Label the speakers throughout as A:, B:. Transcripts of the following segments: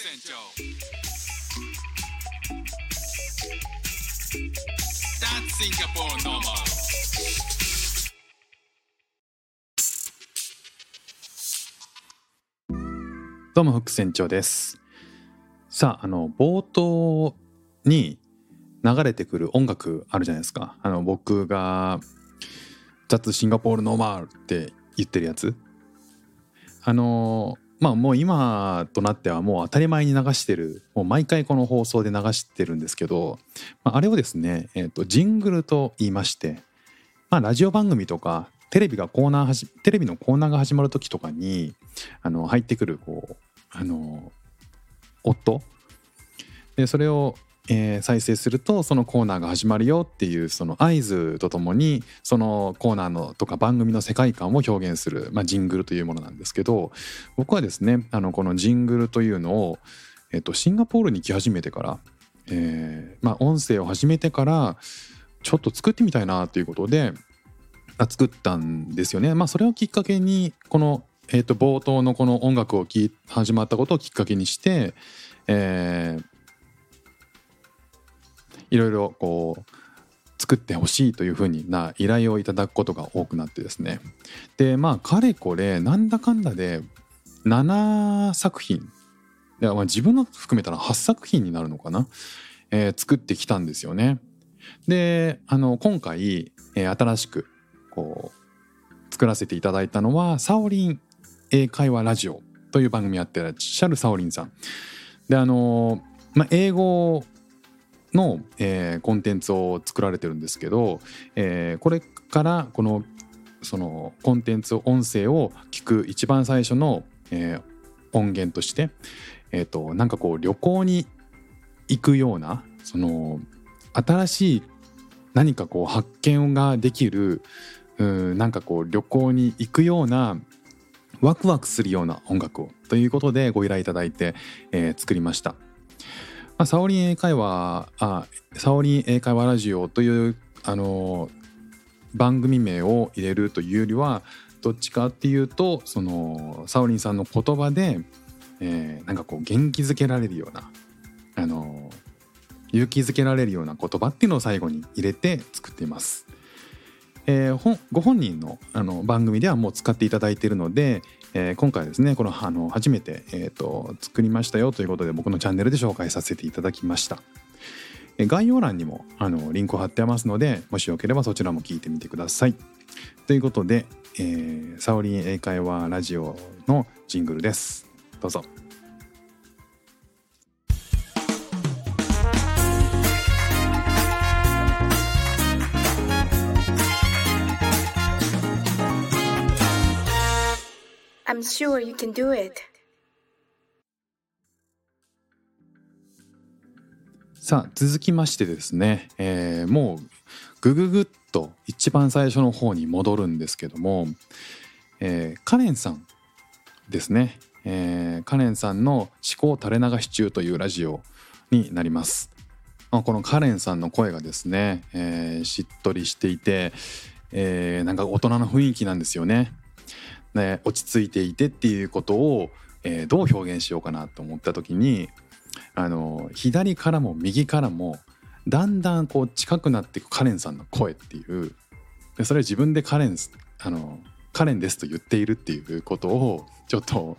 A: 船長 That's Singapore normal
B: どうも、フック船長です。さあ、あの、冒頭に流れてくる音楽あるじゃないですか。あの、僕が、雑シンガポールノーマルって言ってるやつ。あの、まあもう今となってはもう当たり前に流してる、もう毎回この放送で流してるんですけど、まあ、あれをですね、えっ、と、ジングルと言いまして、まあラジオ番組とか、テレビがコーナーテレビのコーナーが始まる時とかにあの入ってくるこうあの音。でそれを、えー再生するとそのコーナーが始まるよっていうその合図とともにそのコーナーのとか番組の世界観を表現する、まあ、ジングルというものなんですけど僕はですねあのこのジングルというのを、えっとシンガポールに来始めてから、えーまあ、音声を始めてからちょっと作ってみたいなということで作ったんですよね。まあ、それをきっかけにこの、えー、と冒頭のこの音楽を聴始まったことをきっかけにして、えーいろいろこう作ってほしいというふうにな依頼をいただくことが多くなってですねでまあかれこれなんだかんだで7作品いやまあ自分の含めたら8作品になるのかな、えー作ってきたんですよね。であの今回、えー新しくこう作らせていただいたのはサオリン英会話ラジオという番組やってらっしゃるサオリンさん。であの、まあ、英語の、えーコンテンツを作られてるんですけど、えーこれからこのそのコンテンツ音声を聞く一番最初の、えー音源として、えー、となんかこう旅行に行くようなその新しい何かこう発見ができるうんなんかこう旅行に行くようなワクワクするような音楽をということでご依頼いただいて、えー作りました。まあ、サオリン英会話あサオリン英会話ラジオというあの番組名を入れるというよりはどっちかっていうとそのサオリンさんの言葉で、えーなんかこう元気づけられるようなあの勇気づけられるような言葉っていうのを最後に入れて作っています。えーご本人のあの番組ではもう使っていただいているので、えー今回ですねこのあの初めて、えー、と作りましたよということで僕のチャンネルで紹介させていただきました。えー概要欄にもあのリンクを貼ってますのでもしよければそちらも聞いてみてください。ということで、えーサオリン英会話ラジオのジングルです。どうぞ。
C: I'm sure you can do it.
B: さあ続きましてですね、えーもうグググっと一番最初の方に戻るんですけども、えーカレンさんですね、えーカレンさんの「思考垂れ流し中」というラジオになります。まあこのカレンさんの声がですね、えーしっとりしていて、えーなんか大人の雰囲気なんですよね。ね落ち着いていてっていうことを、えーどう表現しようかなと思った時にあの左からも右からもだんだんこう近くなっていくカレンさんの声っていうでそれは自分でカレンあのカレンですと言っているっていうことをちょっと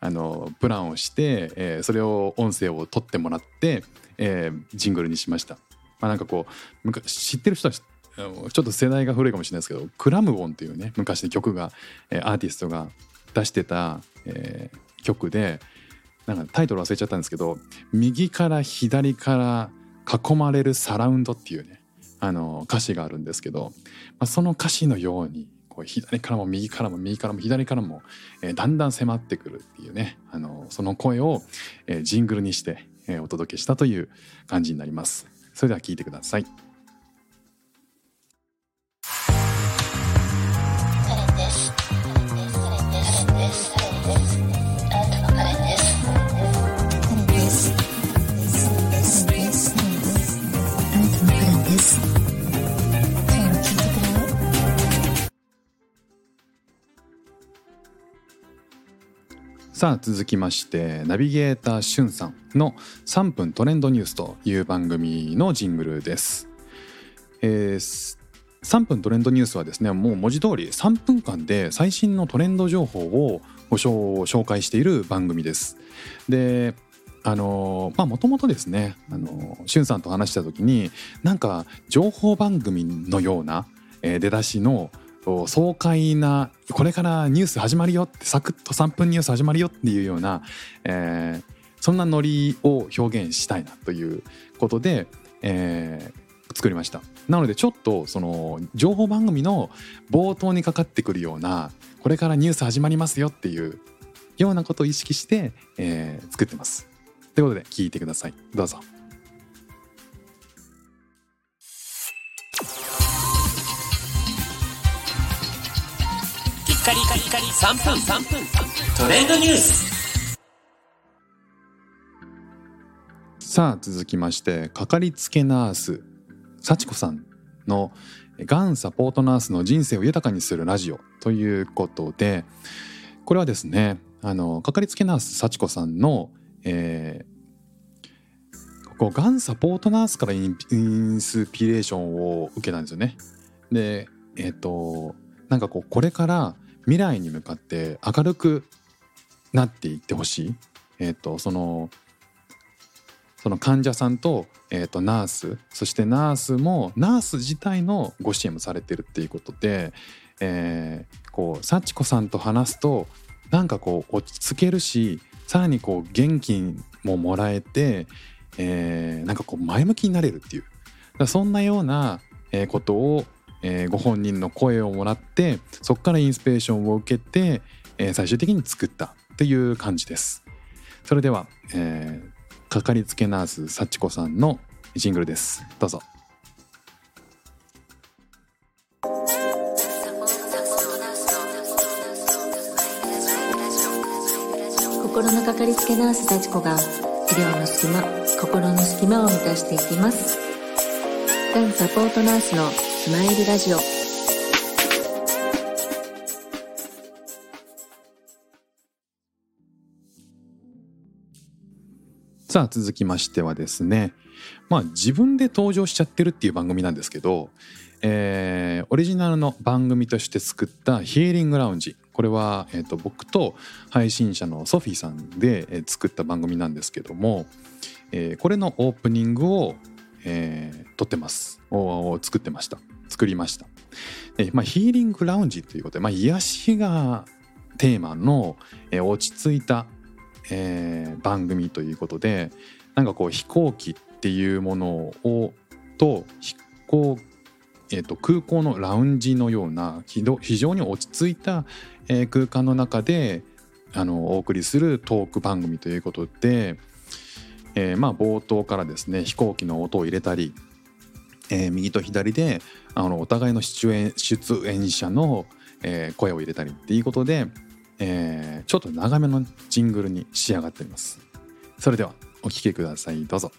B: あのプランをして、えーそれを音声を取ってもらって、えージングルにしました。まあ、なんかこう知ってる人はちょっと世代が古いかもしれないですけどクラムボンっていうね昔の曲が、アーティストが出してた、えー曲でなんかタイトル忘れちゃったんですけど右から左から囲まれるサラウンドっていうねあの歌詞があるんですけど、まあ、その歌詞のようにこう左からも右からも右からも左からも、えーだんだん迫ってくるっていうねあのその声を、えージングルにして、えーお届けしたという感じになります。それでは聞いてください。さあ続きましてナビゲーターしゅんさんの3分トレンドニュースという番組のジングルです、えー3分トレンドニュースはですねもう文字通り3分間で最新のトレンド情報をご紹紹介している番組です。であのまあもともとですねあのしゅんさんと話した時になんか情報番組のような、え出だしの爽快なこれからニュース始まるよってサクッと3分ニュース始まるよっていうような、えーそんなノリを表現したいなということで、えー作りました。なのでちょっとその情報番組の冒頭にかかってくるようなこれからニュース始まりますよっていうようなことを意識して、えー作ってます。ということで聞いてください。どうぞ。
D: カリカリカリ3分。3分トレンドニュース。
B: さあ続きましてかかりつけナース。幸子さんのがんサポートナースの人生を豊かにするラジオ。ということでこれはですねあのかかりつけナース幸子さんの、えーここがんサポートナースからインインスピレーションを受けたんですよね。でえっ、となんかこうこれから未来に向かって明るくなっていってほしい。えっ、とそのその患者さんと,、えー、とナースそしてナースもナース自体のご支援もされてるっていうことで、えーこう幸子さんと話すとなんかこう落ち着けるしさらにこう元気ももらえて、えーなんかこう前向きになれるっていうそんなようなえーことを、えーご本人の声をもらってそこからインスピレーションを受けて、えー最終的に作ったっていう感じです。それでは、えーかかりつけナース幸子さんのジングルです。どうぞ。
E: 心のかかりつけナース幸子が医療の隙間心の隙間を満たしていきます。がんサポートナースのスマイルラジオ。
B: さあ続きましてはですねまあ自分で登場しちゃってるっていう番組なんですけど、えーオリジナルの番組として作ったヒーリングラウンジこれは、えー、と僕と配信者のソフィーさんで、作った番組なんですけども、えーこれのオープニングを、えー撮ってます。お作ってました。作りました、えまあ、ヒーリングラウンジということで、まあ、癒しがテーマの、え落ち着いたえー番組ということでなんかこう飛行機っていうものをと飛行、えーと空港のラウンジのような非常非常に落ち着いた、えー空間の中であのお送りするトーク番組ということで、えーまあ冒頭からですね飛行機の音を入れたり、えー右と左であのお互いの出演出演者の、えー声を入れたりっていうことで、えーちょっと長めのジングルに仕上がっています。それではお聴きください。どうぞ。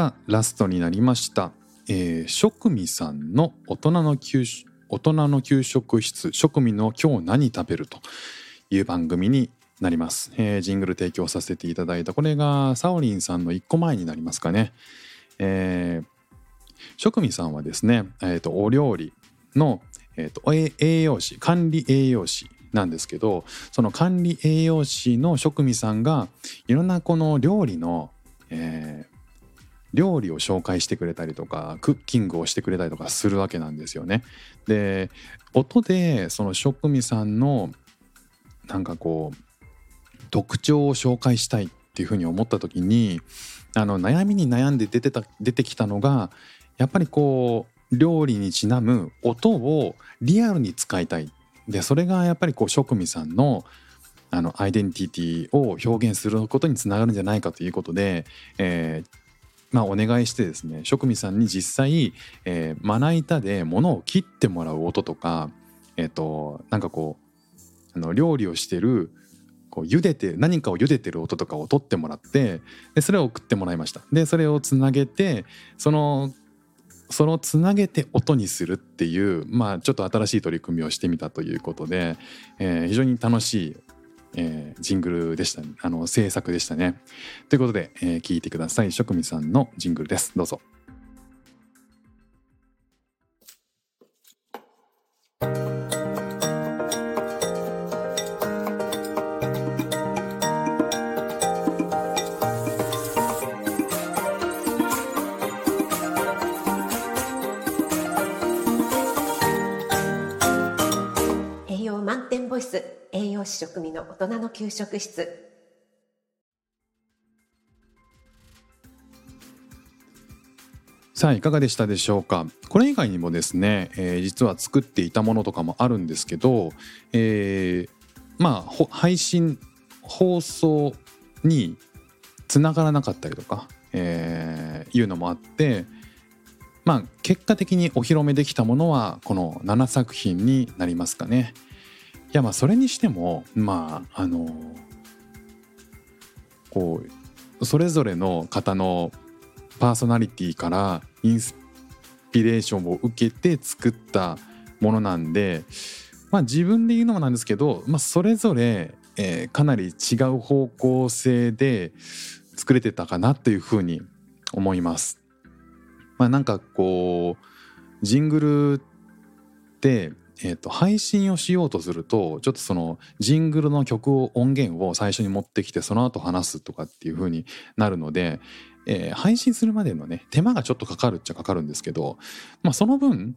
B: さあラストになりました、えー、食味さんの大人の給食大人の給食室食味の今日何食べるという番組になります、えージングル提供させていただいたこれがサオリンさんの1個前になりますかね、えー、食味さんはですね、えー、とお料理の、えー、と栄養士管理栄養士なんですけどその管理栄養士の食味さんがいろんなこの料理の、えー料理を紹介してくれたりとかクッキングをしてくれたりとかするわけなんですよね。で音でその食味さんのなんかこう特徴を紹介したいっていうふうに思った時にあの悩みに悩んで出てた出てきたのがやっぱりこう料理にちなむ音をリアルに使いたいでそれがやっぱりこう職味さんのあのアイデンティティを表現することにつながるんじゃないかということで、えーまあ、お願いしてですね職味さんに実際、えーまな板で物を切ってもらう音とか、えー、となんかこうあの料理をしてるこう茹でて何かを茹でてる音とかを取ってもらってでそれを送ってもらいました。でそれをつなげてそのそのつなげて音にするっていうまあちょっと新しい取り組みをしてみたということで、えー非常に楽しい、えージングルでしたあの制作でしたね。ということで、えー聞いてください。職味さんのジングルです。どうぞ。
F: ス栄養士食味の大人の給食室
B: さあいかがでしたでしょうか？これ以外にもですね、えー実は作っていたものとかもあるんですけど、えーまあ配信放送につながらなかったりとか、えーいうのもあってまあ結果的にお披露目できたものはこの7作品になりますかね。いやまあそれにしてもまああのこうそれぞれの方のパーソナリティからインスピレーションを受けて作ったものなんで、まあ、自分で言うのもなんですけど、まあ、それぞれ、えーかなり違う方向性で作れてたかなというふうに思います。まあ、なんかこうジングルって、えー、と配信をしようとするとちょっとそのジングルの曲を音源を最初に持ってきてその後話すとかっていう風になるので、えー配信するまでのね手間がちょっとかかるっちゃかかるんですけど、まあ、その分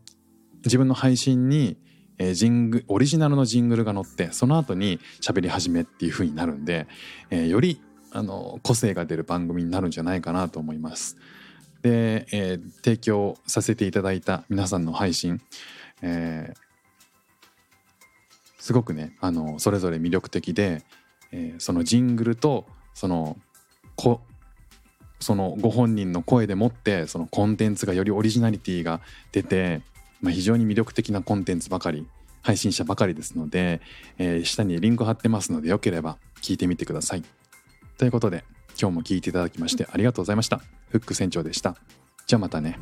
B: 自分の配信に、えージングオリジナルのジングルが載ってその後に喋り始めっていう風になるんで、えーよりあの個性が出る番組になるんじゃないかなと思います。で、えー提供させていただいた皆さんの配信、えーすごくねあのそれぞれ魅力的で、えーそのジングルとそのこそのご本人の声でもってそのコンテンツがよりオリジナリティが出て、まあ、非常に魅力的なコンテンツばかり配信者ばかりですので、えー下にリンク貼ってますのでよければ聞いてみてください。ということで今日も聞いていただきましてありがとうございました。フック船長でした。じゃあまたね。